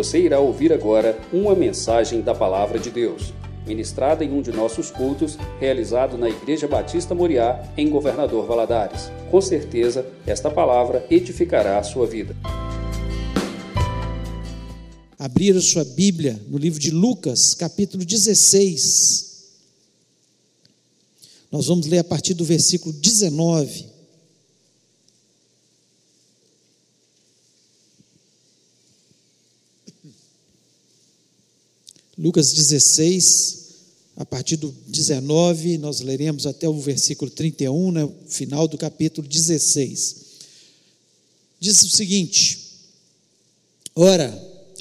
Você irá ouvir agora uma mensagem da Palavra de Deus, ministrada em um de nossos cultos, realizado na Igreja Batista Moriá, em Governador Valadares. Com certeza, esta palavra edificará a sua vida. Abrir a sua Bíblia no livro de Lucas, capítulo 16. Nós vamos ler a partir do versículo 19. Lucas 16, a partir do 19, nós leremos até o versículo 31, né, final do capítulo 16. Diz o seguinte: Ora,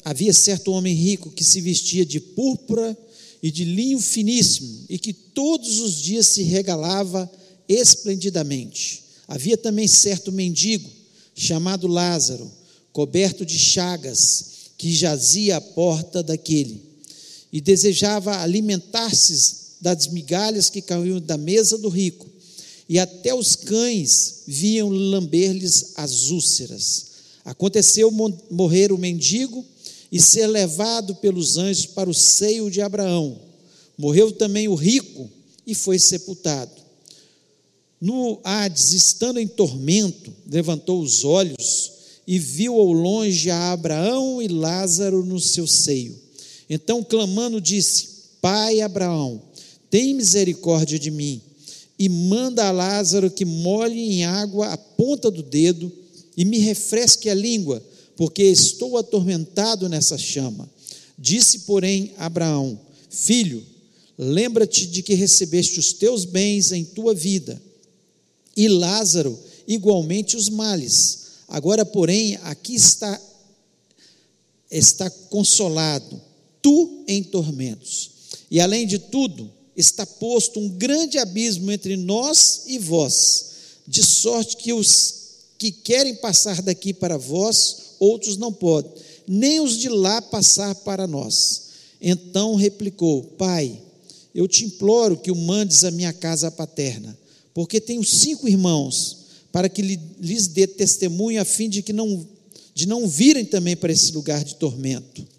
havia certo homem rico que se vestia de púrpura e de linho finíssimo e que todos os dias se regalava esplendidamente. Havia também certo mendigo chamado Lázaro, coberto de chagas, que jazia à porta daquele e desejava alimentar-se das migalhas que caíam da mesa do rico, e até os cães viam lamber-lhes as úlceras. Aconteceu morrer o mendigo e ser levado pelos anjos para o seio de Abraão. Morreu também o rico e foi sepultado. No Hades, estando em tormento, levantou os olhos e viu ao longe a Abraão e Lázaro no seu seio. Então, clamando, disse: Pai Abraão, tem misericórdia de mim, e manda a Lázaro que molhe em água a ponta do dedo e me refresque a língua, porque estou atormentado nessa chama. Disse, porém, Abraão: Filho, lembra-te de que recebeste os teus bens em tua vida, e Lázaro igualmente os males. Agora, porém, aqui está está consolado tu em tormentos. E além de tudo, está posto um grande abismo entre nós e vós, de sorte que os que querem passar daqui para vós, outros não podem, nem os de lá passar para nós. Então replicou: Pai, eu te imploro que o mandes à minha casa paterna, porque tenho cinco irmãos, para que lhes dê testemunho a fim de que não de não virem também para esse lugar de tormento.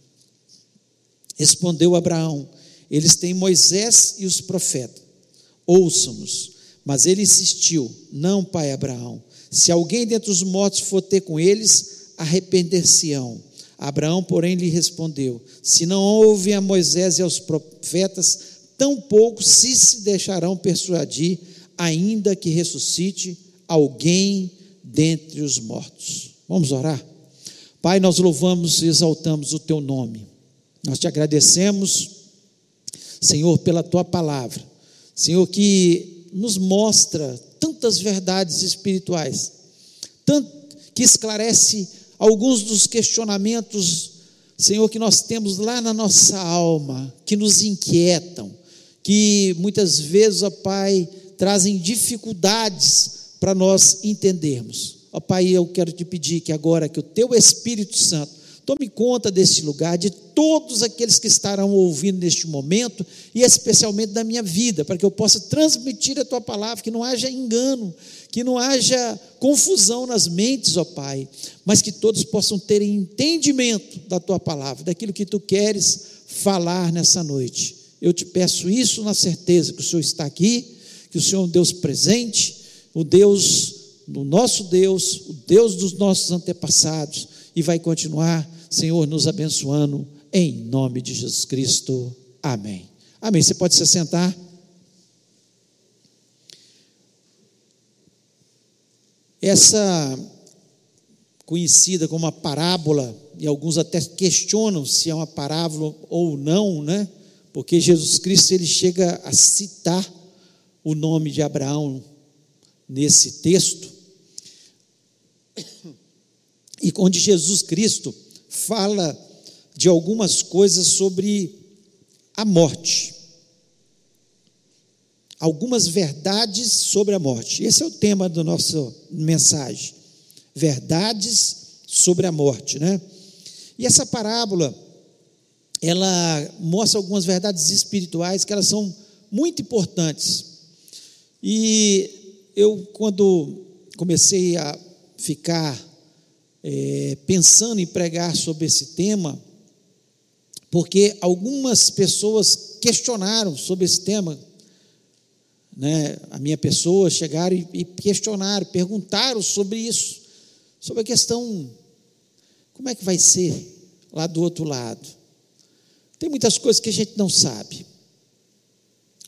Respondeu Abraão: Eles têm Moisés e os profetas. Ouçam-nos. Mas ele insistiu: Não, pai Abraão. Se alguém dentre os mortos for ter com eles, arrepender-se-ão. Abraão, porém, lhe respondeu: Se não ouvem a Moisés e aos profetas, tampouco se se deixarão persuadir, ainda que ressuscite alguém dentre os mortos. Vamos orar? Pai, nós louvamos e exaltamos o teu nome. Nós te agradecemos, Senhor, pela tua palavra. Senhor, que nos mostra tantas verdades espirituais, tanto, que esclarece alguns dos questionamentos, Senhor, que nós temos lá na nossa alma, que nos inquietam, que muitas vezes, ó Pai, trazem dificuldades para nós entendermos. Ó Pai, eu quero te pedir que agora que o teu Espírito Santo Tome conta desse lugar, de todos aqueles que estarão ouvindo neste momento, e especialmente da minha vida, para que eu possa transmitir a tua palavra, que não haja engano, que não haja confusão nas mentes, ó Pai, mas que todos possam ter entendimento da tua palavra, daquilo que tu queres falar nessa noite. Eu te peço isso na certeza que o Senhor está aqui, que o Senhor é um Deus presente, o Deus, o nosso Deus, o Deus dos nossos antepassados, e vai continuar Senhor, nos abençoando, em nome de Jesus Cristo. Amém. Amém. Você pode se sentar. Essa conhecida como uma parábola, e alguns até questionam se é uma parábola ou não, né? Porque Jesus Cristo ele chega a citar o nome de Abraão nesse texto. E onde Jesus Cristo fala de algumas coisas sobre a morte. Algumas verdades sobre a morte. Esse é o tema da nossa mensagem. Verdades sobre a morte, né? E essa parábola, ela mostra algumas verdades espirituais que elas são muito importantes. E eu, quando comecei a ficar é, pensando em pregar sobre esse tema, porque algumas pessoas questionaram sobre esse tema. Né? A minha pessoa chegaram e, e questionaram, perguntaram sobre isso, sobre a questão: como é que vai ser lá do outro lado? Tem muitas coisas que a gente não sabe.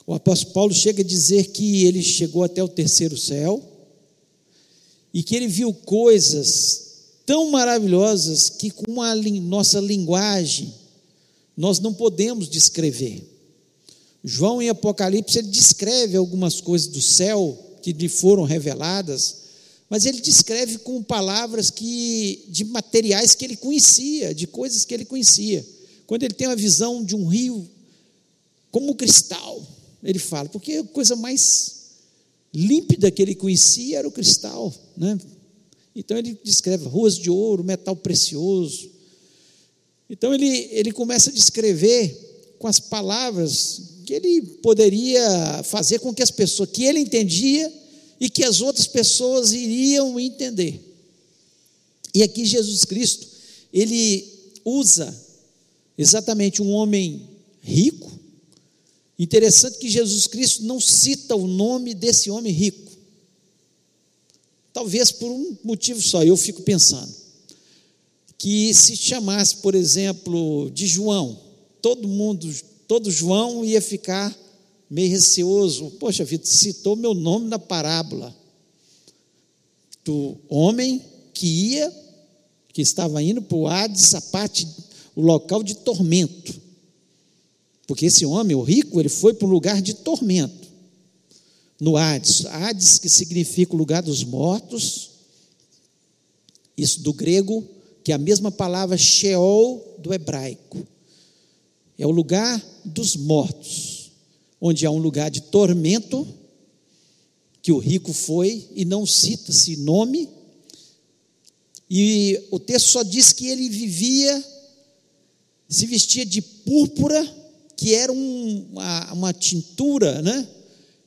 O apóstolo Paulo chega a dizer que ele chegou até o terceiro céu e que ele viu coisas tão maravilhosas que com a nossa linguagem nós não podemos descrever. João em Apocalipse ele descreve algumas coisas do céu que lhe foram reveladas, mas ele descreve com palavras que de materiais que ele conhecia, de coisas que ele conhecia. Quando ele tem uma visão de um rio como cristal, ele fala, porque a coisa mais límpida que ele conhecia era o cristal, né? Então ele descreve ruas de ouro, metal precioso. Então ele, ele começa a descrever com as palavras que ele poderia fazer com que as pessoas, que ele entendia e que as outras pessoas iriam entender. E aqui Jesus Cristo, ele usa exatamente um homem rico. Interessante que Jesus Cristo não cita o nome desse homem rico. Talvez por um motivo só, eu fico pensando. Que se chamasse, por exemplo, de João, todo mundo, todo João ia ficar meio receoso. Poxa vida, citou meu nome na parábola. Do homem que ia, que estava indo para o Hades, a parte, o local de tormento. Porque esse homem, o rico, ele foi para um lugar de tormento no Hades. Hades, que significa o lugar dos mortos, isso do grego, que é a mesma palavra Sheol do hebraico. É o lugar dos mortos, onde há um lugar de tormento, que o rico foi, e não cita-se nome, e o texto só diz que ele vivia, se vestia de púrpura, que era um, uma, uma tintura, né?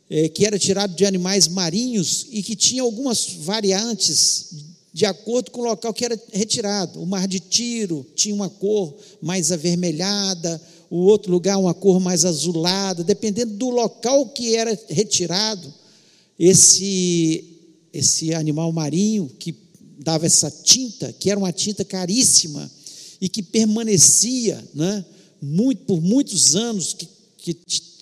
É, que era tirado de animais marinhos e que tinha algumas variantes de acordo com o local que era retirado. O mar de Tiro tinha uma cor mais avermelhada, o outro lugar uma cor mais azulada, dependendo do local que era retirado. Esse esse animal marinho que dava essa tinta, que era uma tinta caríssima e que permanecia, né, muito por muitos anos, que, que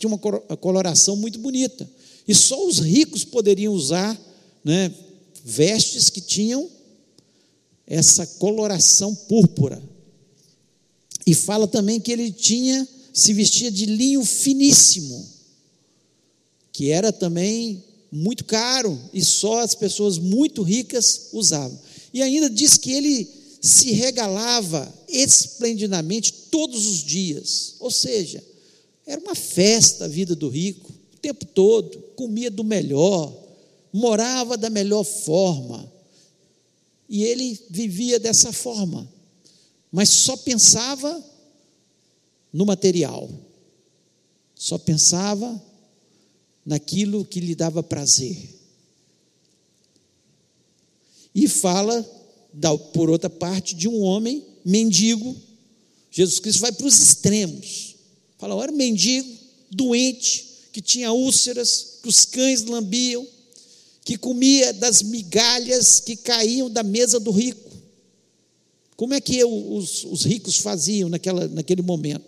tinha uma coloração muito bonita. E só os ricos poderiam usar né, vestes que tinham essa coloração púrpura. E fala também que ele tinha, se vestia de linho finíssimo, que era também muito caro e só as pessoas muito ricas usavam. E ainda diz que ele se regalava esplendidamente todos os dias, ou seja, era uma festa a vida do rico, o tempo todo, comia do melhor, morava da melhor forma. E ele vivia dessa forma, mas só pensava no material, só pensava naquilo que lhe dava prazer. E fala, por outra parte, de um homem mendigo. Jesus Cristo vai para os extremos. Fala, era mendigo, doente, que tinha úlceras, que os cães lambiam, que comia das migalhas que caíam da mesa do rico. Como é que os, os ricos faziam naquela, naquele momento?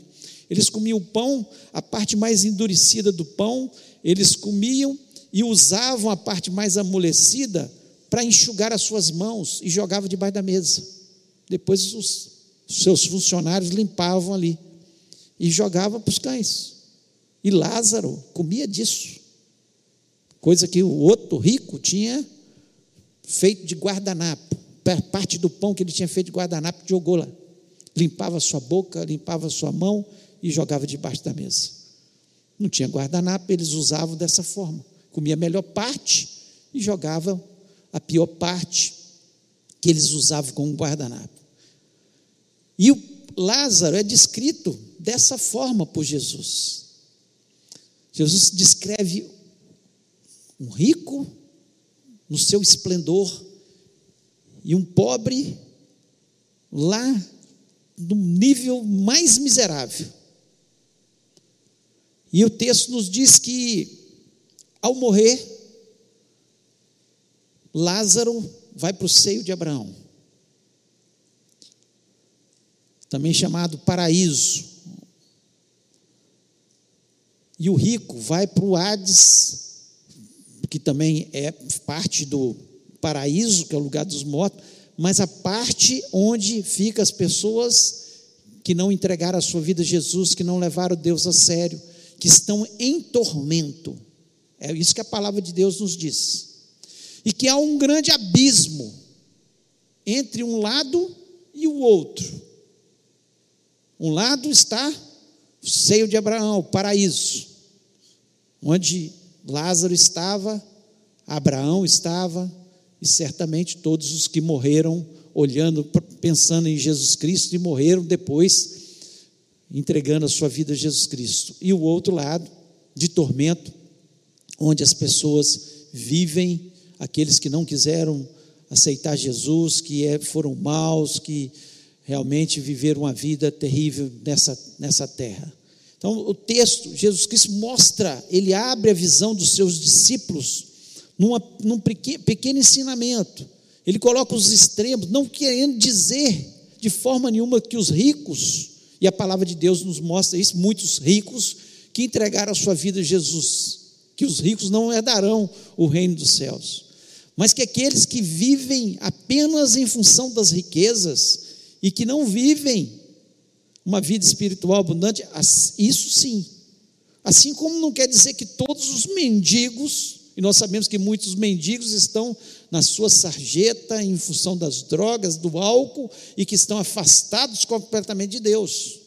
Eles comiam pão, a parte mais endurecida do pão, eles comiam e usavam a parte mais amolecida para enxugar as suas mãos e jogavam debaixo da mesa. Depois os seus funcionários limpavam ali e jogava para os cães. E Lázaro comia disso. Coisa que o outro rico tinha feito de guardanapo. Parte do pão que ele tinha feito de guardanapo jogou lá. Limpava sua boca, limpava sua mão e jogava debaixo da mesa. Não tinha guardanapo, eles usavam dessa forma. Comia a melhor parte e jogava a pior parte que eles usavam como guardanapo. E o Lázaro é descrito dessa forma por Jesus. Jesus descreve um rico no seu esplendor e um pobre lá no nível mais miserável. E o texto nos diz que, ao morrer, Lázaro vai para o seio de Abraão, também chamado paraíso. E o rico vai para o Hades, que também é parte do paraíso, que é o lugar dos mortos, mas a parte onde ficam as pessoas que não entregaram a sua vida a Jesus, que não levaram Deus a sério, que estão em tormento. É isso que a palavra de Deus nos diz. E que há um grande abismo entre um lado e o outro. Um lado está o seio de Abraão, o paraíso, onde Lázaro estava, Abraão estava, e certamente todos os que morreram olhando, pensando em Jesus Cristo e morreram depois entregando a sua vida a Jesus Cristo. E o outro lado, de tormento, onde as pessoas vivem, aqueles que não quiseram aceitar Jesus, que é, foram maus, que realmente viveram uma vida terrível nessa, nessa terra. Então, o texto, Jesus Cristo mostra, ele abre a visão dos seus discípulos numa, num pequeno ensinamento. Ele coloca os extremos, não querendo dizer de forma nenhuma que os ricos, e a palavra de Deus nos mostra isso, muitos ricos que entregaram a sua vida a Jesus, que os ricos não herdarão o reino dos céus, mas que aqueles que vivem apenas em função das riquezas e que não vivem uma vida espiritual abundante, isso sim. Assim como não quer dizer que todos os mendigos e nós sabemos que muitos mendigos estão na sua sarjeta em função das drogas, do álcool e que estão afastados completamente de Deus.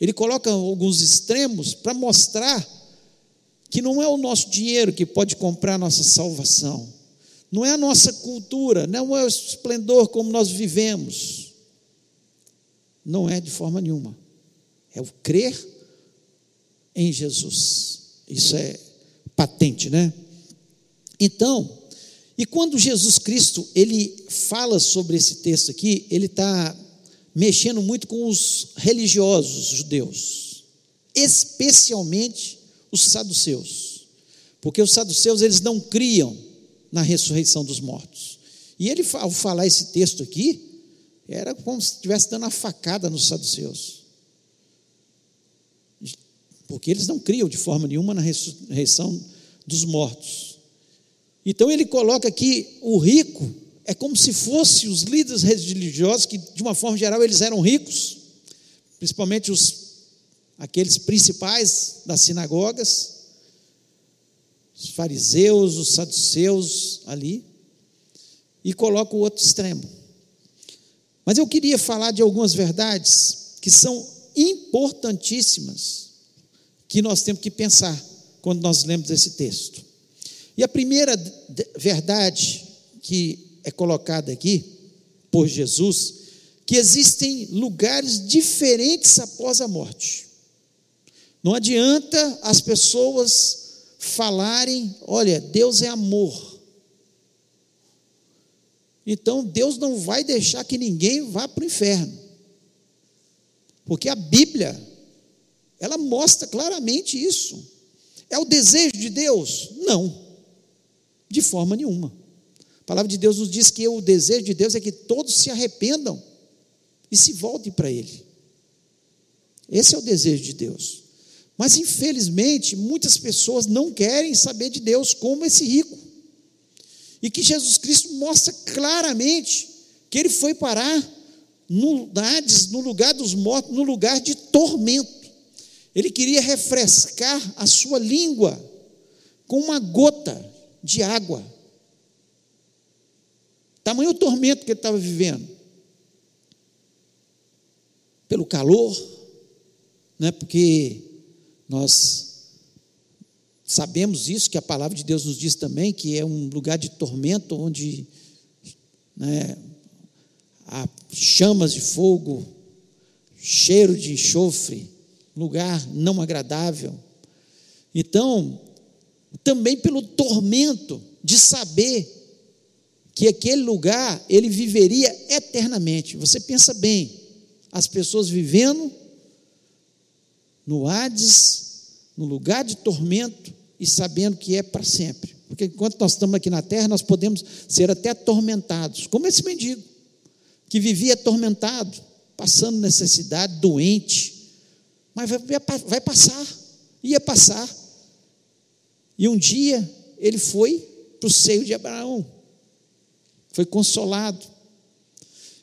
Ele coloca alguns extremos para mostrar que não é o nosso dinheiro que pode comprar a nossa salvação, não é a nossa cultura, não é o esplendor como nós vivemos. Não é de forma nenhuma. É o crer em Jesus. Isso é patente, né? Então, e quando Jesus Cristo ele fala sobre esse texto aqui, ele está mexendo muito com os religiosos judeus, especialmente os saduceus, porque os saduceus eles não criam na ressurreição dos mortos. E ele ao falar esse texto aqui, era como se estivesse dando uma facada nos saduceus. Porque eles não criam de forma nenhuma na ressurreição dos mortos. Então ele coloca aqui o rico é como se fosse os líderes religiosos que de uma forma geral eles eram ricos, principalmente os aqueles principais das sinagogas, os fariseus, os saduceus ali, e coloca o outro extremo. Mas eu queria falar de algumas verdades que são importantíssimas que nós temos que pensar quando nós lemos esse texto. E a primeira verdade que é colocada aqui por Jesus, que existem lugares diferentes após a morte. Não adianta as pessoas falarem, olha, Deus é amor. Então Deus não vai deixar que ninguém vá para o inferno. Porque a Bíblia, ela mostra claramente isso. É o desejo de Deus? Não, de forma nenhuma. A palavra de Deus nos diz que o desejo de Deus é que todos se arrependam e se voltem para Ele. Esse é o desejo de Deus. Mas, infelizmente, muitas pessoas não querem saber de Deus como esse rico. E que Jesus Cristo mostra claramente que ele foi parar no Hades, no lugar dos mortos, no lugar de tormento. Ele queria refrescar a sua língua com uma gota de água. Tamanho tormento que ele estava vivendo. Pelo calor, né? porque nós sabemos isso, que a palavra de Deus nos diz também, que é um lugar de tormento onde né, há chamas de fogo, cheiro de enxofre lugar não agradável. Então, também pelo tormento de saber que aquele lugar ele viveria eternamente. Você pensa bem, as pessoas vivendo no Hades, no lugar de tormento e sabendo que é para sempre. Porque enquanto nós estamos aqui na terra, nós podemos ser até atormentados, como esse mendigo, que vivia atormentado, passando necessidade, doente, mas vai, vai passar, ia passar. E um dia ele foi para o seio de Abraão, foi consolado.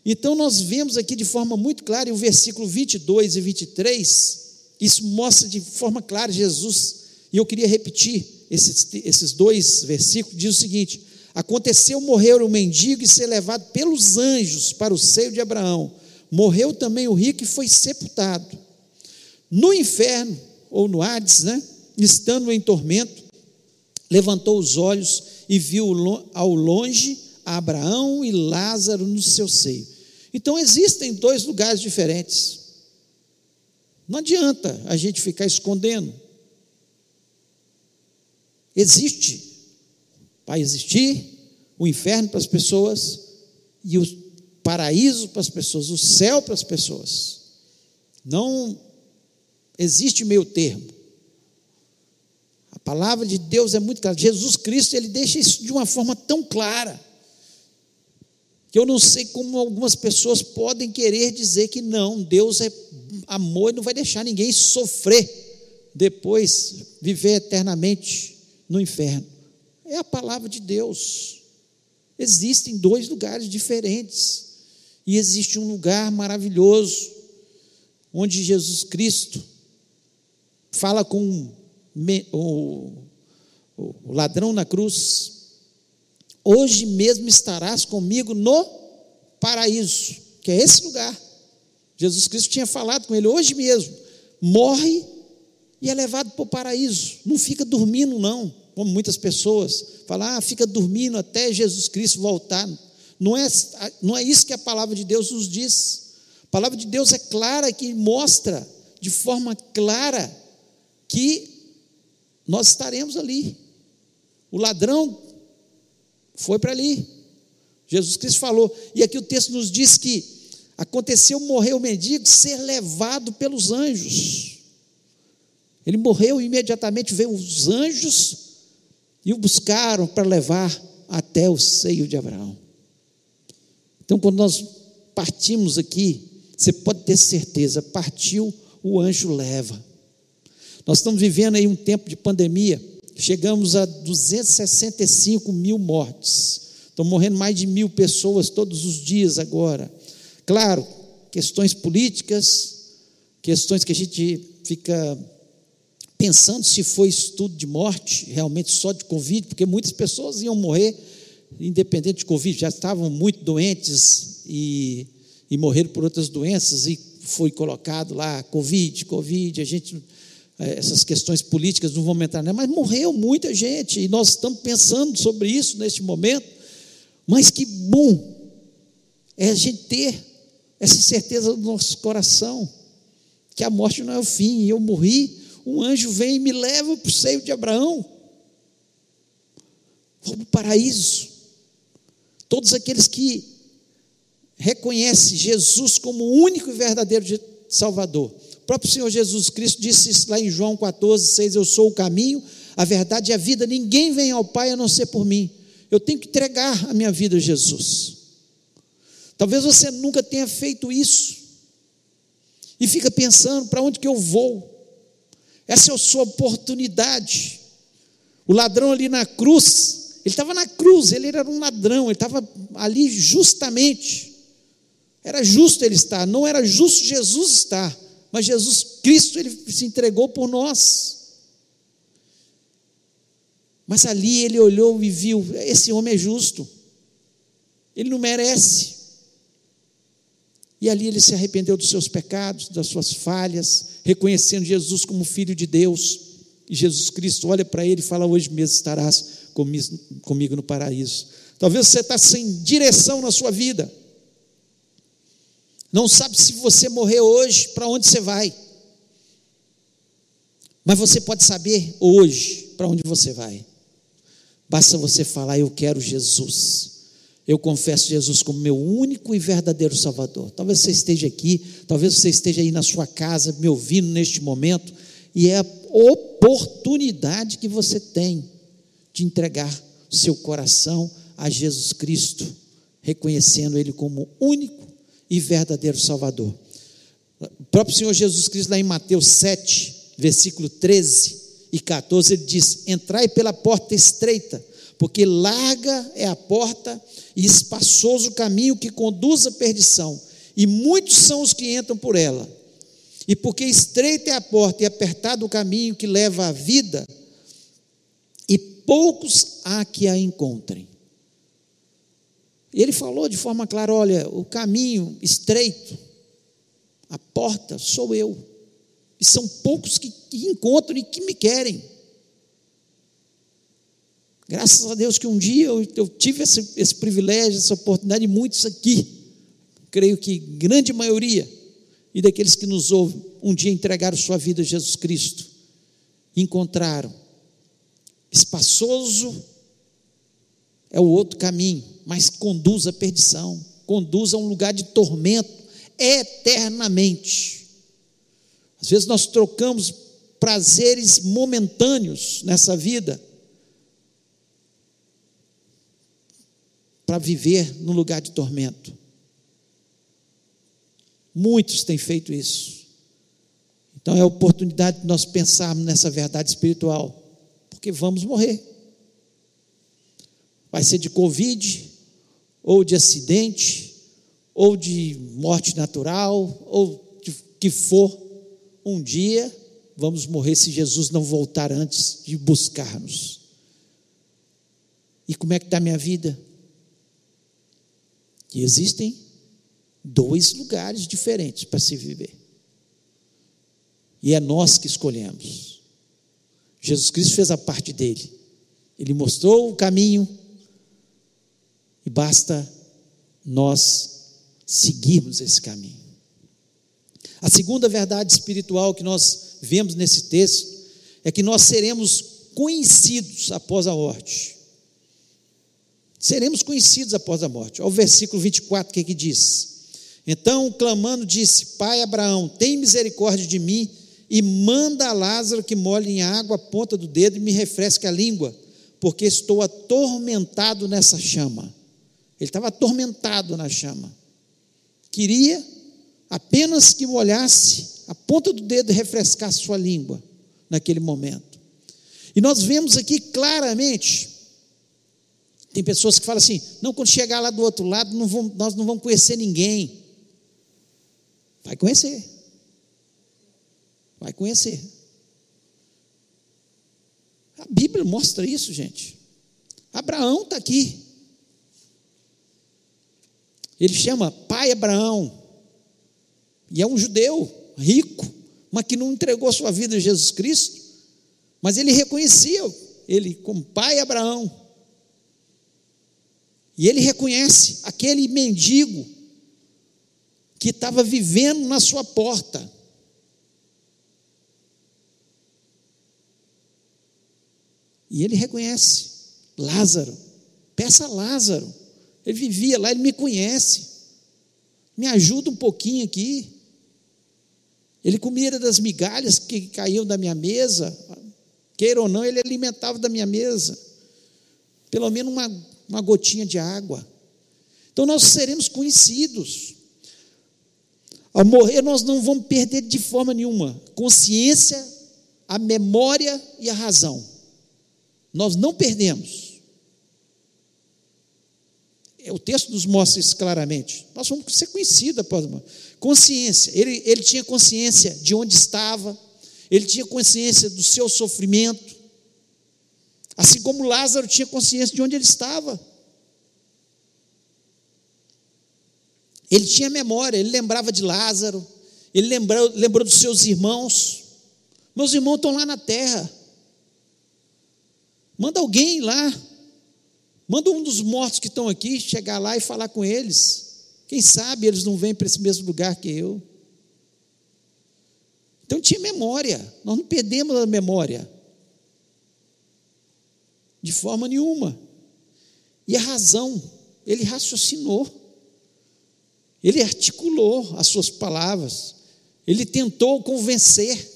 Então nós vemos aqui de forma muito clara, em o versículo 22 e 23, isso mostra de forma clara Jesus, e eu queria repetir esses, esses dois versículos, diz o seguinte: Aconteceu morrer o mendigo e ser levado pelos anjos para o seio de Abraão. Morreu também o rico e foi sepultado. No inferno, ou no Hades, né? estando em tormento, levantou os olhos e viu ao longe Abraão e Lázaro no seu seio. Então existem dois lugares diferentes. Não adianta a gente ficar escondendo. Existe, vai existir o inferno para as pessoas e o paraíso para as pessoas, o céu para as pessoas. Não existe meio termo. A palavra de Deus é muito clara. Jesus Cristo, ele deixa isso de uma forma tão clara que eu não sei como algumas pessoas podem querer dizer que não, Deus é amor e não vai deixar ninguém sofrer depois, viver eternamente no inferno. É a palavra de Deus. Existem dois lugares diferentes, e existe um lugar maravilhoso, onde Jesus Cristo fala com o, ladrão na cruz, Hoje mesmo estarás comigo no paraíso, que é esse lugar. Jesus Cristo tinha falado com ele hoje mesmo. Morre e é levado para o paraíso. Não fica dormindo, não, como muitas pessoas falam, ah, fica dormindo até Jesus Cristo voltar. Não é, não é isso que a palavra de Deus nos diz. A palavra de Deus é clara que mostra de forma clara que nós estaremos ali. O ladrão foi para ali. Jesus Cristo falou, e aqui o texto nos diz que aconteceu morrer o mendigo ser levado pelos anjos. Ele morreu imediatamente veio os anjos e o buscaram para levar até o seio de Abraão. Então, quando nós partimos aqui, você pode ter certeza, partiu, o anjo leva. Nós estamos vivendo aí um tempo de pandemia chegamos a 265 mil mortes. Estão morrendo mais de mil pessoas todos os dias agora. Claro, questões políticas, questões que a gente fica pensando se foi estudo de morte, realmente só de Covid, porque muitas pessoas iam morrer, independente de Covid, já estavam muito doentes e, e morreram por outras doenças, e foi colocado lá Covid, Covid, a gente essas questões políticas, não vamos entrar nela, mas morreu muita gente, e nós estamos pensando sobre isso neste momento. Mas que bom é a gente ter essa certeza no nosso coração, que a morte não é o fim, eu morri, um anjo vem e me leva para o seio de Abraão, vou para o paraíso. Todos aqueles que reconhecem Jesus como o único e verdadeiro Salvador, o próprio Senhor Jesus Cristo disse isso lá em João 14, 6: Eu sou o caminho, a verdade e a vida. Ninguém vem ao Pai a não ser por mim. Eu tenho que entregar a minha vida a Jesus. Talvez você nunca tenha feito isso. E fica pensando: para onde que eu vou? Essa é a sua oportunidade. O ladrão ali na cruz, ele estava na cruz, ele era um ladrão, ele estava ali justamente. Era justo ele estar, não era justo Jesus estar mas Jesus Cristo ele se entregou por nós. Mas ali ele olhou e viu: esse homem é justo, ele não merece. E ali ele se arrependeu dos seus pecados, das suas falhas, reconhecendo Jesus como Filho de Deus. E Jesus Cristo olha para ele e fala: Hoje mesmo estarás comigo no paraíso. Talvez você está sem direção na sua vida não sabe se você morrer hoje, para onde você vai. Mas você pode saber hoje para onde você vai. Basta você falar: Eu quero Jesus. Eu confesso Jesus como meu único e verdadeiro Salvador. Talvez você esteja aqui, talvez você esteja aí na sua casa me ouvindo neste momento, e é a oportunidade que você tem de entregar seu coração a Jesus Cristo, reconhecendo Ele como único e verdadeiro Salvador. O próprio Senhor Jesus Cristo, lá em Mateus 7, versículo 13 e 14, ele diz: Entrai pela porta estreita, porque larga é a porta e espaçoso o caminho que conduz à perdição, e muitos são os que entram por ela. E porque estreita é a porta e apertado o caminho que leva à vida, e poucos há que a encontrem. E ele falou de forma clara: olha, o caminho estreito, a porta sou eu. E são poucos que, que encontram e que me querem. Graças a Deus que um dia eu, eu tive esse, esse privilégio, essa oportunidade, e muitos aqui, creio que grande maioria, e daqueles que nos ouvem, um dia entregaram sua vida a Jesus Cristo, encontraram. Espaçoso é o outro caminho, mas conduz à perdição, conduz a um lugar de tormento eternamente. Às vezes nós trocamos prazeres momentâneos nessa vida para viver no lugar de tormento. Muitos têm feito isso. Então é a oportunidade de nós pensarmos nessa verdade espiritual, porque vamos morrer. Vai ser de Covid, ou de acidente, ou de morte natural, ou de que for, um dia vamos morrer se Jesus não voltar antes de buscar-nos. E como é que está a minha vida? E existem dois lugares diferentes para se viver. E é nós que escolhemos. Jesus Cristo fez a parte dele. Ele mostrou o caminho e basta nós seguirmos esse caminho. A segunda verdade espiritual que nós vemos nesse texto é que nós seremos conhecidos após a morte. Seremos conhecidos após a morte. Olha o versículo 24, o que, é que diz? Então, clamando, disse: Pai Abraão, tem misericórdia de mim e manda a Lázaro que molhe em água a ponta do dedo e me refresque a língua, porque estou atormentado nessa chama. Ele estava atormentado na chama. Queria apenas que molhasse a ponta do dedo e refrescasse sua língua naquele momento. E nós vemos aqui claramente, tem pessoas que falam assim: não, quando chegar lá do outro lado, não vamos, nós não vamos conhecer ninguém. Vai conhecer. Vai conhecer. A Bíblia mostra isso, gente. Abraão está aqui. Ele chama pai Abraão. E é um judeu rico, mas que não entregou sua vida a Jesus Cristo. Mas ele reconhecia ele como pai Abraão. E ele reconhece aquele mendigo que estava vivendo na sua porta. E ele reconhece Lázaro. Peça a Lázaro. Ele vivia lá, ele me conhece. Me ajuda um pouquinho aqui. Ele comia das migalhas que caíam da minha mesa. Queira ou não, ele alimentava da minha mesa. Pelo menos uma, uma gotinha de água. Então nós seremos conhecidos. Ao morrer, nós não vamos perder de forma nenhuma consciência, a memória e a razão. Nós não perdemos. É, o texto nos mostra isso claramente. Nós vamos ser conhecidos morte. Consciência. Ele, ele tinha consciência de onde estava, ele tinha consciência do seu sofrimento, assim como Lázaro tinha consciência de onde ele estava. Ele tinha memória, ele lembrava de Lázaro, ele lembrou, lembrou dos seus irmãos. Meus irmãos estão lá na terra. Manda alguém lá. Manda um dos mortos que estão aqui chegar lá e falar com eles. Quem sabe eles não vêm para esse mesmo lugar que eu. Então tinha memória. Nós não perdemos a memória. De forma nenhuma. E a razão. ele raciocinou, ele articulou as suas palavras, ele tentou convencer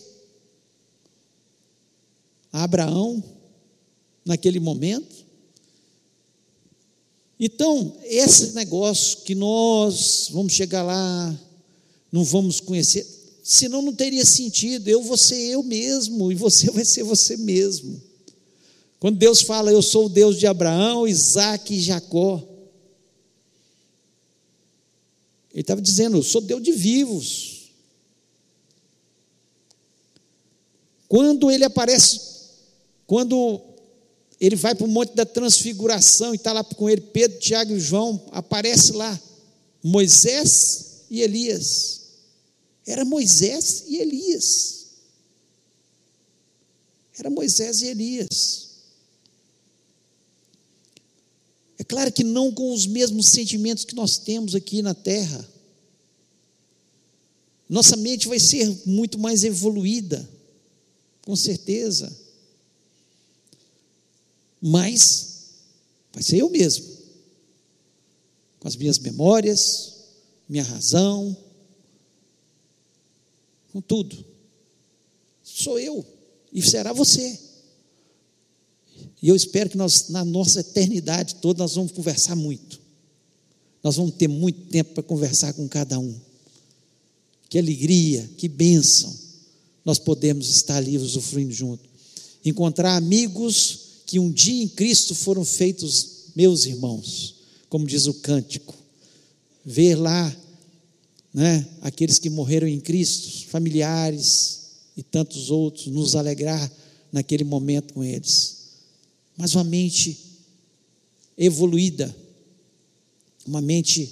a Abraão naquele momento. Então, esse negócio que nós vamos chegar lá, não vamos conhecer, senão não teria sentido. Eu vou ser eu mesmo e você vai ser você mesmo. Quando Deus fala, Eu sou o Deus de Abraão, Isaac e Jacó, Ele estava dizendo: Eu sou Deus de vivos. Quando ele aparece, quando ele vai para o Monte da Transfiguração e está lá com ele, Pedro, Tiago e João, aparece lá Moisés e Elias. Era Moisés e Elias. Era Moisés e Elias. É claro que não com os mesmos sentimentos que nós temos aqui na terra. Nossa mente vai ser muito mais evoluída, com certeza. Mas vai ser eu mesmo, com as minhas memórias, minha razão, com tudo. Sou eu e será você. E eu espero que nós, na nossa eternidade toda, nós vamos conversar muito. Nós vamos ter muito tempo para conversar com cada um. Que alegria, que bênção nós podemos estar ali usufruindo junto. Encontrar amigos que um dia em Cristo foram feitos meus irmãos, como diz o cântico. Ver lá, né, aqueles que morreram em Cristo, familiares e tantos outros, nos alegrar naquele momento com eles mas uma mente evoluída, uma mente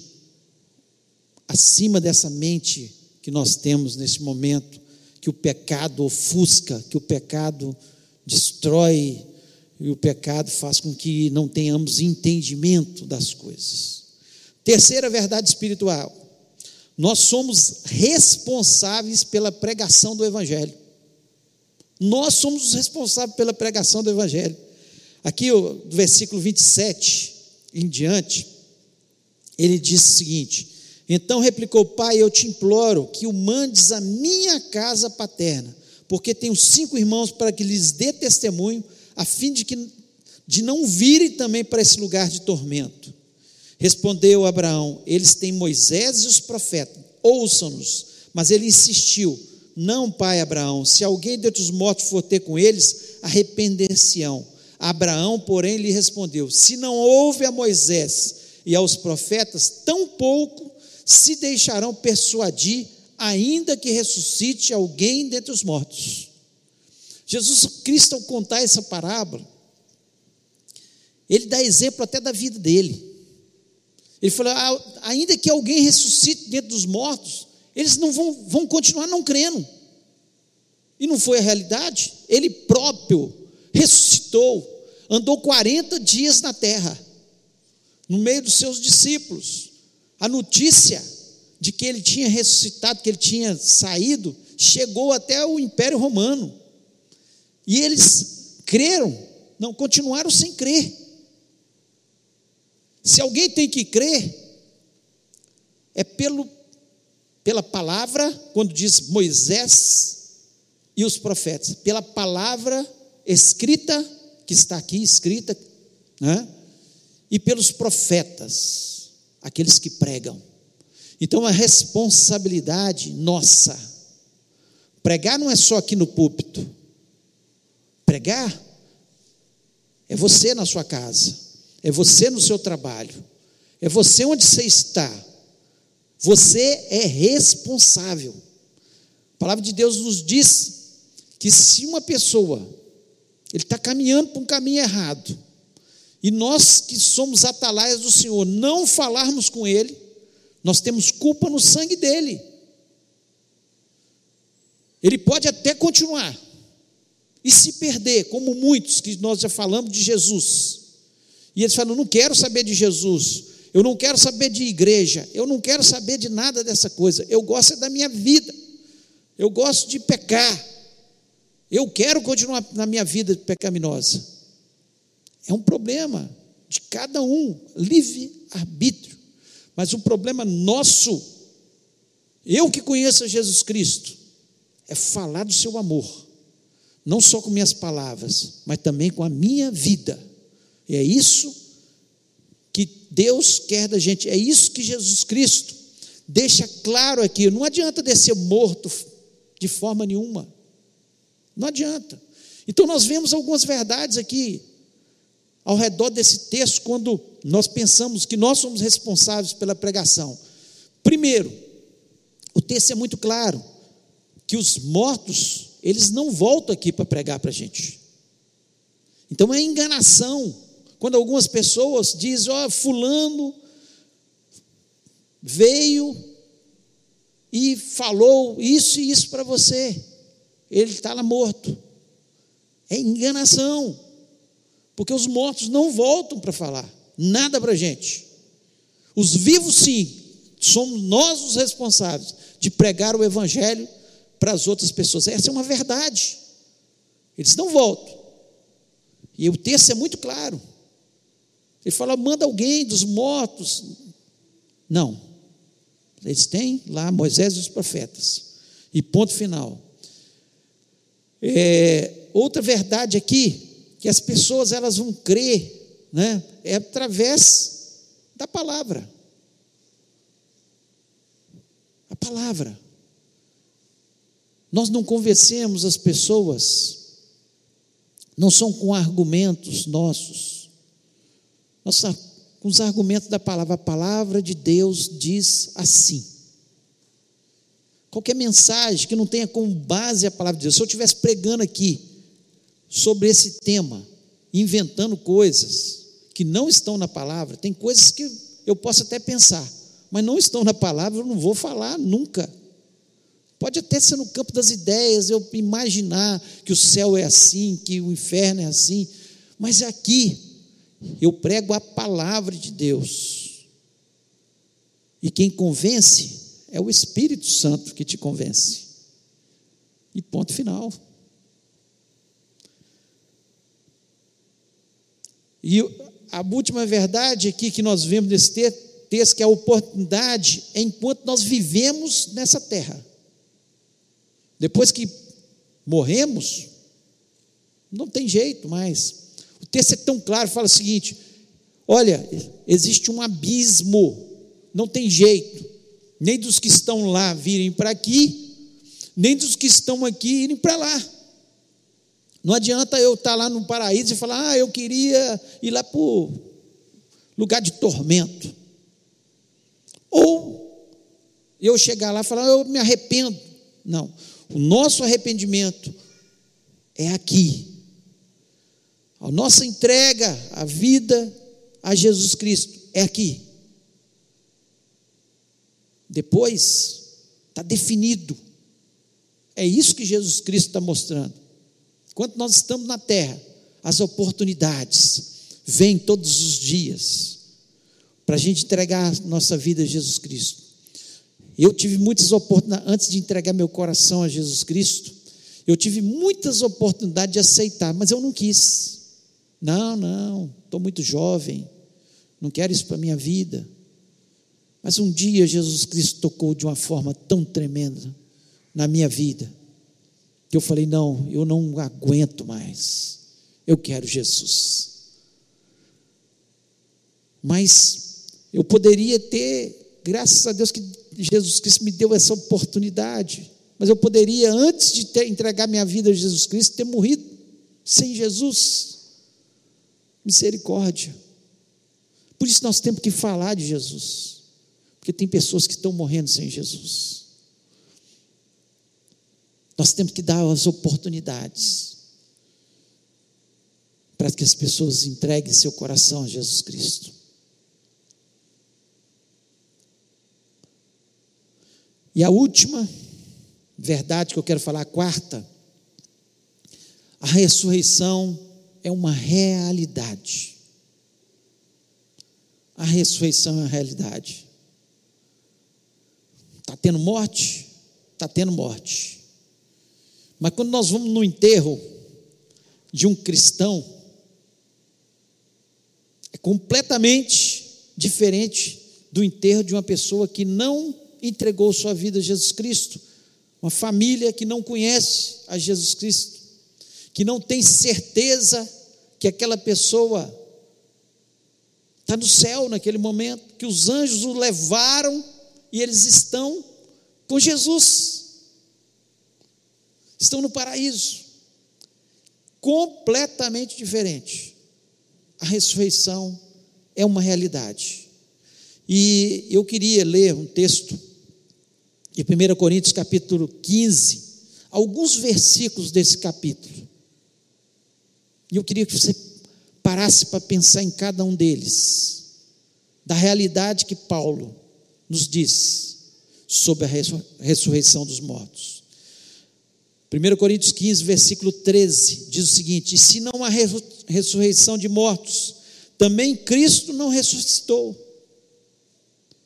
acima dessa mente que nós temos nesse momento, que o pecado ofusca, que o pecado destrói e o pecado faz com que não tenhamos entendimento das coisas. Terceira verdade espiritual: nós somos responsáveis pela pregação do Evangelho. Nós somos os responsáveis pela pregação do Evangelho. Aqui, do versículo 27 em diante, ele diz o seguinte: Então replicou, Pai, eu te imploro que o mandes à minha casa paterna, porque tenho cinco irmãos para que lhes dê testemunho, a fim de que de não virem também para esse lugar de tormento. Respondeu Abraão: Eles têm Moisés e os profetas, ouçam-nos. Mas ele insistiu: Não, pai Abraão, se alguém dentre os mortos for ter com eles, arrepender-se-ão. Abraão, porém, lhe respondeu: Se não houve a Moisés e aos profetas, tão pouco se deixarão persuadir, ainda que ressuscite alguém dentre os mortos. Jesus Cristo, ao contar essa parábola, ele dá exemplo até da vida dele. Ele falou: ah, ainda que alguém ressuscite dentro dos mortos, eles não vão, vão continuar não crendo. E não foi a realidade. Ele próprio ressuscitou, andou 40 dias na terra, no meio dos seus discípulos. A notícia de que ele tinha ressuscitado, que ele tinha saído, chegou até o Império Romano. E eles creram, não continuaram sem crer. Se alguém tem que crer, é pelo, pela palavra, quando diz Moisés e os profetas, pela palavra escrita, que está aqui escrita, né? e pelos profetas, aqueles que pregam. Então, a responsabilidade nossa. Pregar não é só aqui no púlpito. Pregar é você na sua casa, é você no seu trabalho, é você onde você está. Você é responsável. A palavra de Deus nos diz que se uma pessoa ele está caminhando para um caminho errado. E nós que somos atalaias do Senhor, não falarmos com Ele, nós temos culpa no sangue dele. Ele pode até continuar e se perder, como muitos que nós já falamos de Jesus. E eles falam: não quero saber de Jesus, eu não quero saber de igreja, eu não quero saber de nada dessa coisa, eu gosto é da minha vida, eu gosto de pecar. Eu quero continuar na minha vida pecaminosa. É um problema. de cada um, livre arbítrio. Mas o problema nosso, eu que conheço Jesus Cristo, é falar do seu amor, não só com minhas palavras, mas também com a minha vida. E é isso que Deus quer da gente, é isso que Jesus Cristo deixa claro aqui. Não adianta descer morto de forma nenhuma, não adianta. Então nós vemos algumas verdades aqui ao redor desse texto quando nós pensamos que nós somos responsáveis pela pregação. Primeiro, o texto é muito claro que os mortos, eles não voltam aqui para pregar para a gente. Então é enganação quando algumas pessoas dizem, ó, oh, fulano veio e falou isso e isso para você. Ele está lá morto. É enganação. Porque os mortos não voltam para falar nada para a gente. Os vivos, sim, somos nós os responsáveis de pregar o Evangelho para as outras pessoas. Essa é uma verdade. Eles não voltam. E o texto é muito claro. Ele fala: manda alguém dos mortos. Não. Eles têm lá Moisés e os profetas. E ponto final. É, outra verdade aqui, que as pessoas elas vão crer, né, é através da palavra. A palavra. Nós não convencemos as pessoas, não são com argumentos nossos, nós com os argumentos da palavra. A palavra de Deus diz assim. Qualquer mensagem que não tenha como base a palavra de Deus, se eu estivesse pregando aqui sobre esse tema, inventando coisas que não estão na palavra, tem coisas que eu posso até pensar, mas não estão na palavra, eu não vou falar nunca. Pode até ser no campo das ideias, eu imaginar que o céu é assim, que o inferno é assim, mas aqui eu prego a palavra de Deus. E quem convence é o Espírito Santo que te convence. E ponto final. E a última verdade aqui que nós vemos nesse texto, que é a oportunidade é enquanto nós vivemos nessa terra. Depois que morremos, não tem jeito mais. O texto é tão claro, fala o seguinte: olha, existe um abismo, não tem jeito, nem dos que estão lá virem para aqui, nem dos que estão aqui irem para lá. Não adianta eu estar lá no paraíso e falar, ah, eu queria ir lá para o lugar de tormento. Ou eu chegar lá e falar, eu me arrependo. Não. O nosso arrependimento é aqui, a nossa entrega, a vida a Jesus Cristo é aqui. Depois, está definido. É isso que Jesus Cristo está mostrando. Enquanto nós estamos na terra, as oportunidades vêm todos os dias para a gente entregar nossa vida a Jesus Cristo. Eu tive muitas oportunidades, antes de entregar meu coração a Jesus Cristo, eu tive muitas oportunidades de aceitar, mas eu não quis. Não, não, estou muito jovem, não quero isso para a minha vida. Mas um dia Jesus Cristo tocou de uma forma tão tremenda na minha vida, que eu falei: não, eu não aguento mais, eu quero Jesus. Mas eu poderia ter, graças a Deus que Jesus Cristo me deu essa oportunidade, mas eu poderia, antes de ter, entregar minha vida a Jesus Cristo, ter morrido sem Jesus misericórdia. Por isso nós temos que falar de Jesus, porque tem pessoas que estão morrendo sem Jesus. Nós temos que dar as oportunidades para que as pessoas entreguem seu coração a Jesus Cristo. E a última verdade que eu quero falar, a quarta, a ressurreição é uma realidade. A ressurreição é uma realidade. Está tendo morte? Está tendo morte. Mas quando nós vamos no enterro de um cristão, É completamente diferente do enterro de uma pessoa que não entregou sua vida a Jesus Cristo, uma família que não conhece a Jesus Cristo, que não tem certeza que aquela pessoa está no céu naquele momento, que os anjos o levaram e eles estão com Jesus, estão no paraíso, completamente diferente. A ressurreição é uma realidade. E eu queria ler um texto de 1 Coríntios capítulo 15, alguns versículos desse capítulo. E eu queria que você parasse para pensar em cada um deles, da realidade que Paulo nos diz sobre a ressurreição dos mortos. 1 Coríntios 15, versículo 13, diz o seguinte: E se não há ressurreição de mortos, também Cristo não ressuscitou.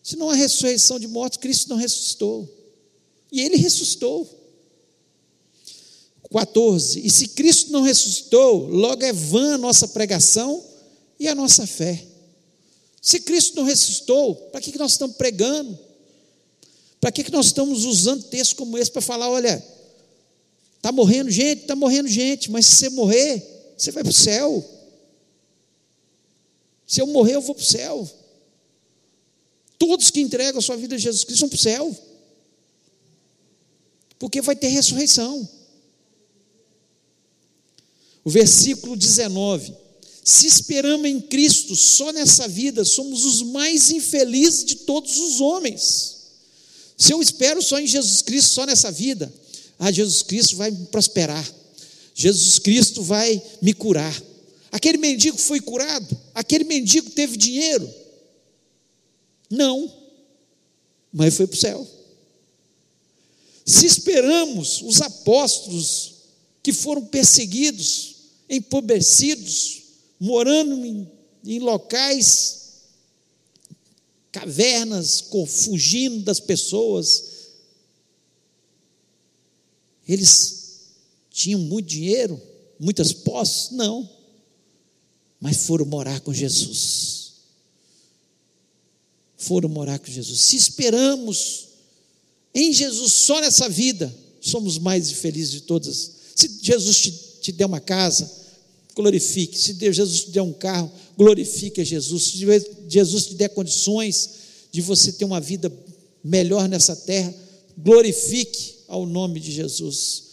Se não há ressurreição de mortos, Cristo não ressuscitou. E ele ressuscitou. 14. E se Cristo não ressuscitou, logo é vã a nossa pregação e a nossa fé. Se Cristo não ressuscitou, para que nós estamos pregando? Para que nós estamos usando textos como esse para falar: olha, está morrendo gente, está morrendo gente, mas se você morrer, você vai para o céu. Se eu morrer, eu vou para o céu. Todos que entregam a sua vida a Jesus Cristo vão para o céu. Porque vai ter ressurreição. O versículo 19: Se esperamos em Cristo só nessa vida, somos os mais infelizes de todos os homens. Se eu espero só em Jesus Cristo, só nessa vida, ah, Jesus Cristo vai me prosperar, Jesus Cristo vai me curar. Aquele mendigo foi curado, aquele mendigo teve dinheiro. Não, mas foi para o céu. Se esperamos os apóstolos que foram perseguidos, empobrecidos, morando em, em locais cavernas, fugindo das pessoas. Eles tinham muito dinheiro, muitas posses? Não. Mas foram morar com Jesus. Foram morar com Jesus. Se esperamos em Jesus só nessa vida, somos mais infelizes de todas. Se Jesus te, te der uma casa, glorifique. Se Deus, Jesus te der um carro, glorifique a Jesus. Se Jesus te der condições de você ter uma vida melhor nessa terra, glorifique ao nome de Jesus.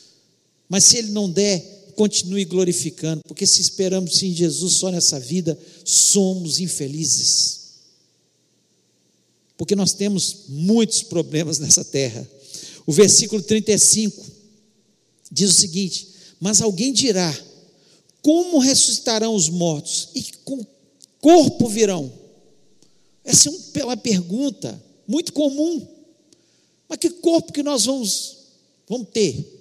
Mas se Ele não der, continue glorificando, porque se esperamos em Jesus só nessa vida, somos infelizes. Porque nós temos muitos problemas nessa terra. O versículo 35 diz o seguinte: Mas alguém dirá, como ressuscitarão os mortos? E com corpo virão? Essa é uma pergunta muito comum. Mas que corpo que nós vamos, vamos ter?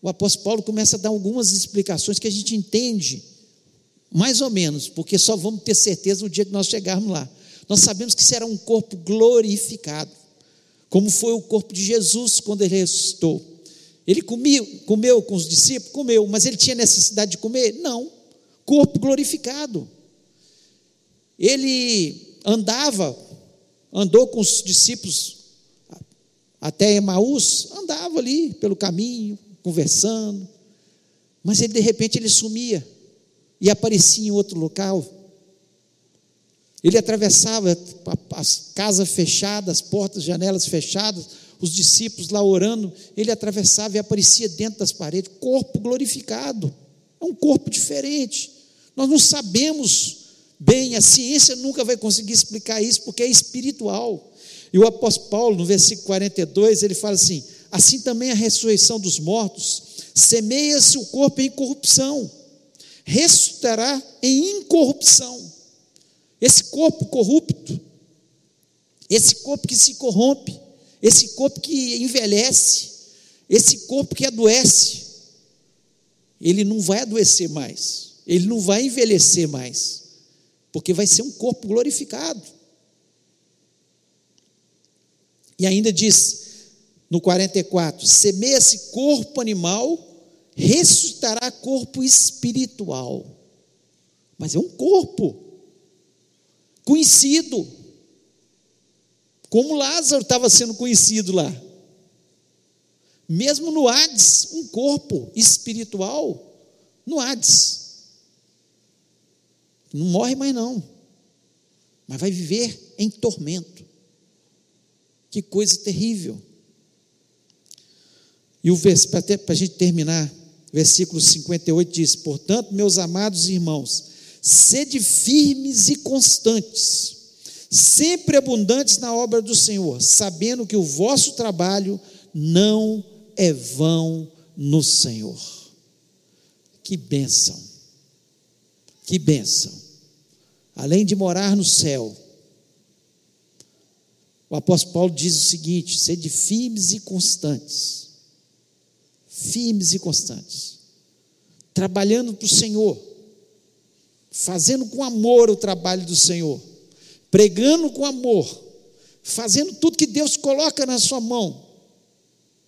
O apóstolo Paulo começa a dar algumas explicações que a gente entende, mais ou menos, porque só vamos ter certeza no dia que nós chegarmos lá. Nós sabemos que será um corpo glorificado, como foi o corpo de Jesus quando ele ressuscitou. Ele comia, comeu com os discípulos? Comeu, mas ele tinha necessidade de comer? Não. Corpo glorificado. Ele andava, andou com os discípulos até Emaús, andava ali pelo caminho, conversando, mas ele de repente ele sumia e aparecia em outro local. Ele atravessava as casas fechadas, as portas, janelas fechadas, os discípulos lá orando, ele atravessava e aparecia dentro das paredes, corpo glorificado. É um corpo diferente. Nós não sabemos bem, a ciência nunca vai conseguir explicar isso, porque é espiritual. E o apóstolo Paulo, no versículo 42, ele fala assim: assim também a ressurreição dos mortos, semeia-se o corpo em corrupção, ressuscitará em incorrupção. Esse corpo corrupto, esse corpo que se corrompe, esse corpo que envelhece, esse corpo que adoece, ele não vai adoecer mais, ele não vai envelhecer mais, porque vai ser um corpo glorificado. E ainda diz no 44: semeia-se corpo animal, ressuscitará corpo espiritual. Mas é um corpo conhecido. Como Lázaro estava sendo conhecido lá. Mesmo no Hades, um corpo espiritual no Hades. Não morre mais não. Mas vai viver em tormento. Que coisa terrível. E o versículo, para a gente terminar, versículo 58 diz: Portanto, meus amados irmãos, sede firmes e constantes, sempre abundantes na obra do Senhor, sabendo que o vosso trabalho não é vão no Senhor. Que bênção, que bênção. Além de morar no céu, o apóstolo Paulo diz o seguinte: sede firmes e constantes, firmes e constantes, trabalhando para o Senhor, fazendo com amor o trabalho do Senhor, pregando com amor, fazendo tudo que Deus coloca na sua mão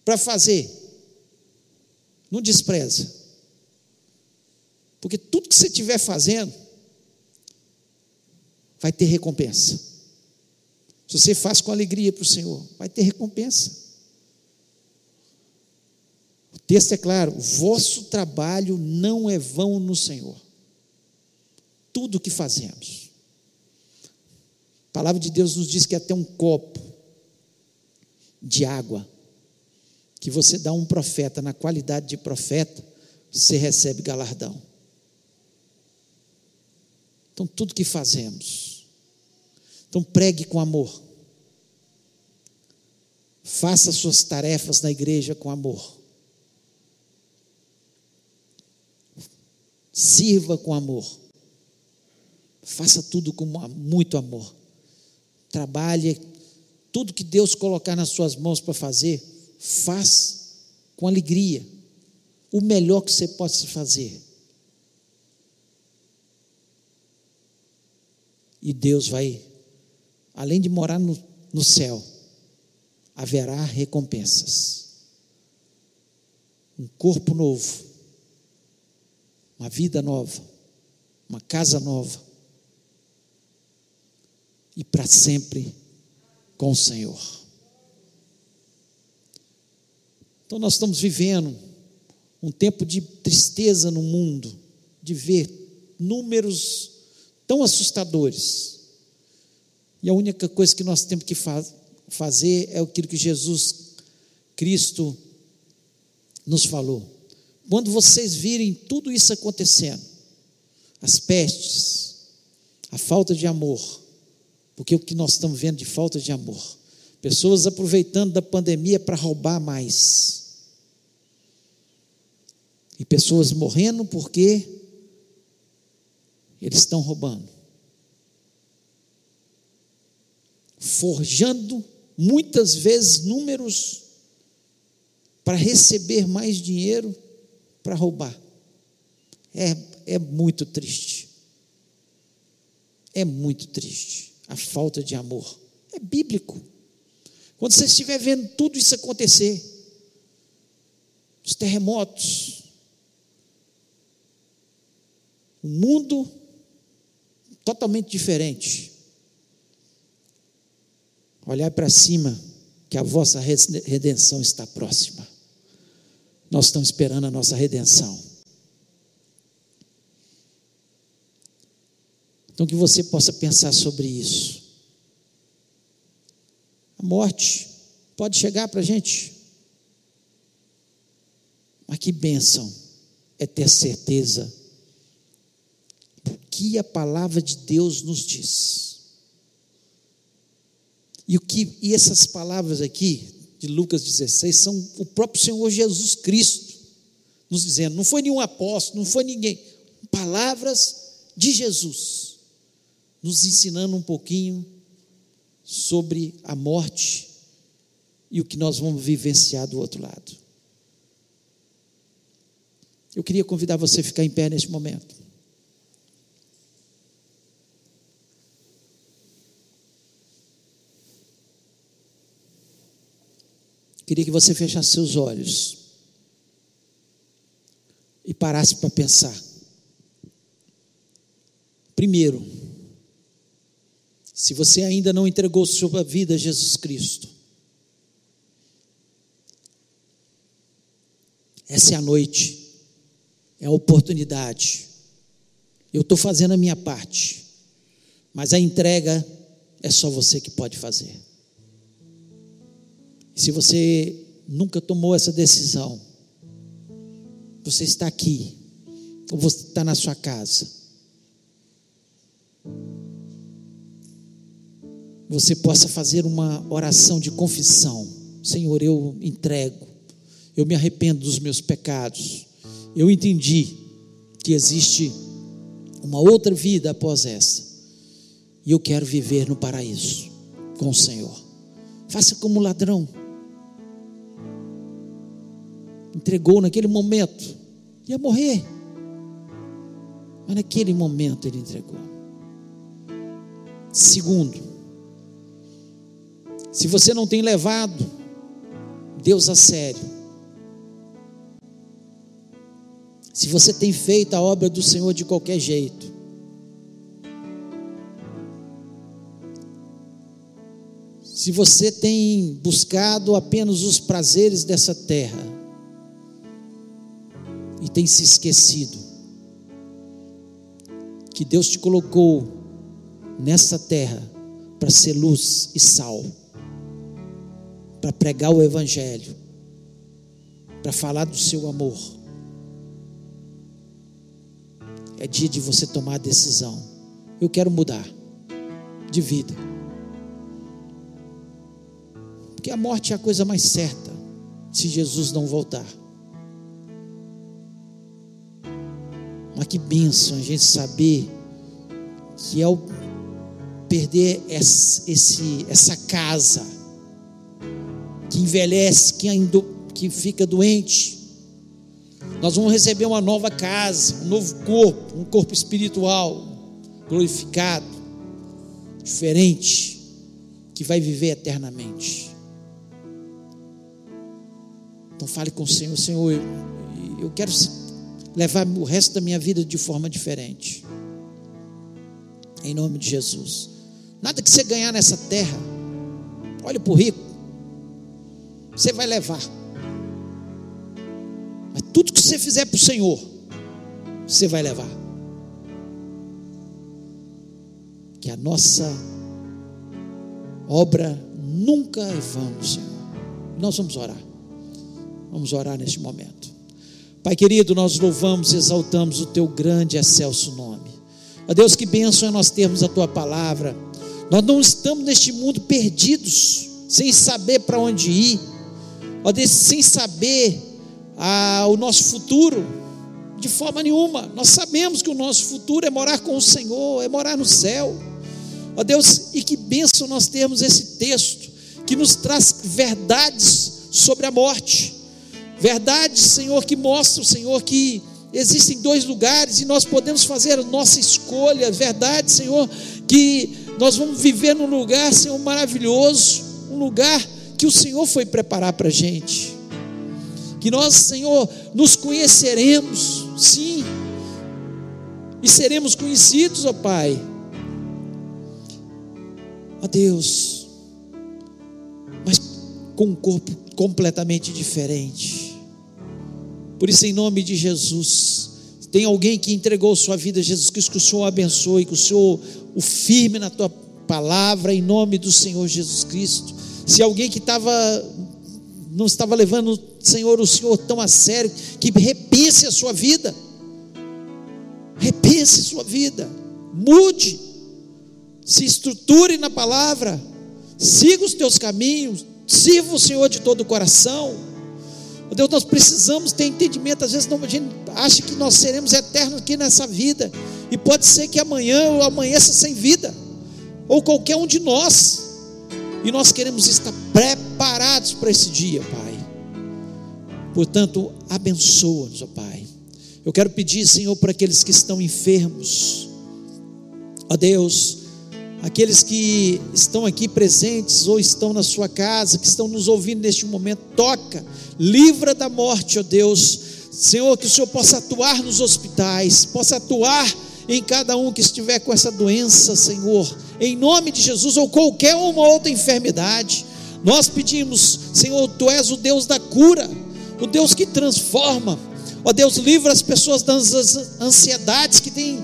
para fazer. Não despreza. Porque tudo que você estiver fazendo vai ter recompensa. Se você faz com alegria para o Senhor, vai ter recompensa. O texto é claro: vosso trabalho não é vão no Senhor. Tudo o que fazemos. A palavra de Deus nos diz que até um copo de água que você dá um profeta na qualidade de profeta, você recebe galardão. Então, tudo que fazemos. Então, pregue com amor. Faça suas tarefas na igreja com amor. Sirva com amor. Faça tudo com muito amor. Trabalhe tudo que Deus colocar nas suas mãos para fazer faz com alegria o melhor que você possa fazer. E Deus vai, além de morar no, no céu, haverá recompensas. Um corpo novo, uma vida nova, uma casa nova, e para sempre com o Senhor. Então nós estamos vivendo um tempo de tristeza no mundo, de ver números tão assustadores. E a única coisa que nós temos que faz, fazer é aquilo que Jesus Cristo nos falou. Quando vocês virem tudo isso acontecendo, as pestes, a falta de amor, porque o que nós estamos vendo de falta de amor, Pessoas aproveitando da pandemia para roubar mais. E pessoas morrendo porque eles estão roubando. Forjando muitas vezes números para receber mais dinheiro para roubar. É, é muito triste. É muito triste a falta de amor. É bíblico. Quando você estiver vendo tudo isso acontecer, os terremotos, um mundo totalmente diferente. Olhar para cima, que a vossa redenção está próxima. Nós estamos esperando a nossa redenção. Então, que você possa pensar sobre isso. A morte pode chegar para a gente. Mas que bênção é ter certeza do que a palavra de Deus nos diz. E, o que, e essas palavras aqui, de Lucas 16, são o próprio Senhor Jesus Cristo nos dizendo, não foi nenhum apóstolo, não foi ninguém, palavras de Jesus, nos ensinando um pouquinho sobre a morte e o que nós vamos vivenciar do outro lado. Eu queria convidar você a ficar em pé neste momento. Queria que você fechasse seus olhos e parasse para pensar. Primeiro, se você ainda não entregou sua vida a Jesus Cristo, essa é a noite, é a oportunidade. Eu estou fazendo a minha parte, mas a entrega é só você que pode fazer. Se você nunca tomou essa decisão, você está aqui, ou você está na sua casa, você possa fazer uma oração de confissão: Senhor, eu entrego, eu me arrependo dos meus pecados, eu entendi que existe uma outra vida após essa, e eu quero viver no paraíso com o Senhor. Faça como ladrão entregou naquele momento, ia morrer. Mas naquele momento ele entregou. Segundo, se você não tem levado Deus a sério, se você tem feito a obra do Senhor de qualquer jeito, se você tem buscado apenas os prazeres dessa terra, e tem se esquecido que Deus te colocou nessa terra para ser luz e sal, para pregar o Evangelho, para falar do seu amor. É dia de você tomar a decisão. Eu quero mudar de vida. Porque a morte é a coisa mais certa se Jesus não voltar. Mas que bênção a gente saber que ao perder esse, essa casa, que envelhece, que, fica doente, nós vamos receber uma nova casa, um novo corpo, um corpo espiritual, glorificado, diferente, que vai viver eternamente. Então fale com o Senhor, Senhor, eu, eu quero levar o resto da minha vida de forma diferente. Em nome de Jesus. Nada que você ganhar nessa terra, olha para o rico, você vai levar. Mas tudo que você fizer para o Senhor, você vai levar. Que a nossa obra nunca é vã, Senhor. Nós vamos orar. Vamos orar neste momento. Pai querido, nós louvamos e exaltamos o teu grande e excelso nome. Ó Deus, que bênção é nós termos a tua palavra. Nós não estamos neste mundo perdidos, sem saber para onde ir, ó Deus, sem saber ah, o nosso futuro, de forma nenhuma. Nós sabemos que o nosso futuro é morar com o Senhor, é morar no céu. Ó Deus, e que bênção nós termos esse texto que nos traz verdades sobre a morte Verdade, Senhor, que mostra, Senhor, que existem dois lugares e nós podemos fazer a nossa escolha. Verdade, Senhor, que nós vamos viver num lugar, Senhor, maravilhoso, um lugar que o Senhor foi preparar para a gente. Que nós, Senhor, nos conheceremos, sim, e seremos conhecidos, ó Pai. Ó Deus, mas com um corpo completamente diferente por isso, em nome de Jesus, tem alguém que entregou sua vida a Jesus Cristo, que o Senhor abençoe, que o Senhor o firme na tua palavra, em nome do Senhor Jesus Cristo. Se alguém que estava não estava levando, Senhor, o Senhor tão a sério, que repense a sua vida. Repense sua vida. Mude. Se estruture na palavra. Siga os teus caminhos. Sirva o Senhor de todo o coração Deus, nós precisamos ter entendimento. Às vezes não, a gente acha que nós seremos eternos aqui nessa vida. E pode ser que amanhã eu amanheça sem vida. Ou qualquer um de nós. E nós queremos estar preparados para esse dia, Pai. Portanto, abençoa-nos, ó Pai. Eu quero pedir, Senhor, para aqueles que estão enfermos. Ó Deus, aqueles que estão aqui presentes ou estão na sua casa, que estão nos ouvindo neste momento, toca livra da morte, ó Deus. Senhor, que o Senhor possa atuar nos hospitais, possa atuar em cada um que estiver com essa doença, Senhor, em nome de Jesus, ou qualquer uma outra enfermidade. Nós pedimos, Senhor, Tu és o Deus da cura, o Deus que transforma. Ó Deus, livra as pessoas das ansiedades que têm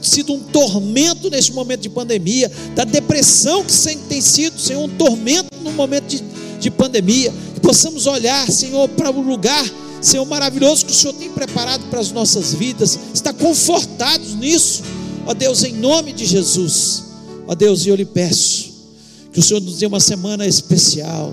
sido um tormento neste momento de pandemia, da depressão que tem sido, Senhor, um tormento no momento de, de pandemia. Que possamos olhar, Senhor, para o lugar Senhor maravilhoso que o Senhor tem preparado para as nossas vidas, está confortados nisso, ó Deus, em nome de Jesus, ó Deus, e eu lhe peço que o Senhor nos dê uma semana especial,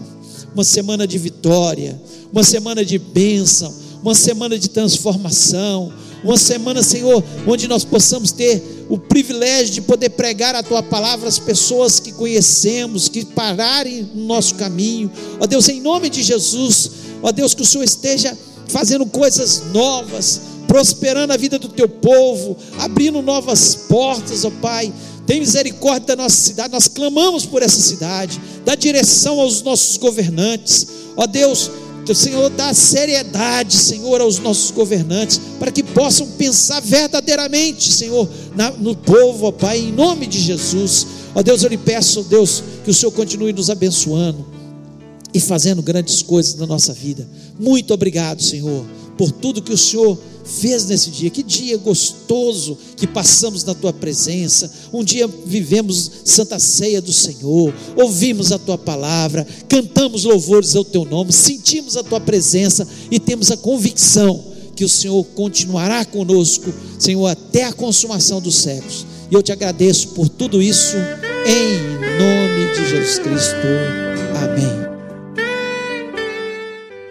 uma semana de vitória, uma semana de bênção, uma semana de transformação, uma semana, Senhor, onde nós possamos ter o privilégio de poder pregar a tua palavra às pessoas que conhecemos, que pararem no nosso caminho. Ó Deus, em nome de Jesus, ó Deus, que o Senhor esteja fazendo coisas novas, prosperando a vida do teu povo, abrindo novas portas, ó Pai. Tem misericórdia da nossa cidade, nós clamamos por essa cidade, dá direção aos nossos governantes, ó Deus, Senhor, dá seriedade, Senhor, aos nossos governantes, para que possam pensar verdadeiramente, Senhor, na, no povo, ó Pai, em nome de Jesus. Ó Deus, eu lhe peço, Deus, que o Senhor continue nos abençoando e fazendo grandes coisas na nossa vida. Muito obrigado, Senhor, por tudo que o Senhor fez nesse dia. Que dia gostoso que passamos na tua presença. Um dia vivemos santa ceia do Senhor, ouvimos a tua palavra, cantamos louvores ao teu nome, sentimos a tua presença e temos a convicção que o Senhor continuará conosco, Senhor, até a consumação dos séculos. E eu te agradeço por tudo isso em nome de Jesus Cristo. Amém.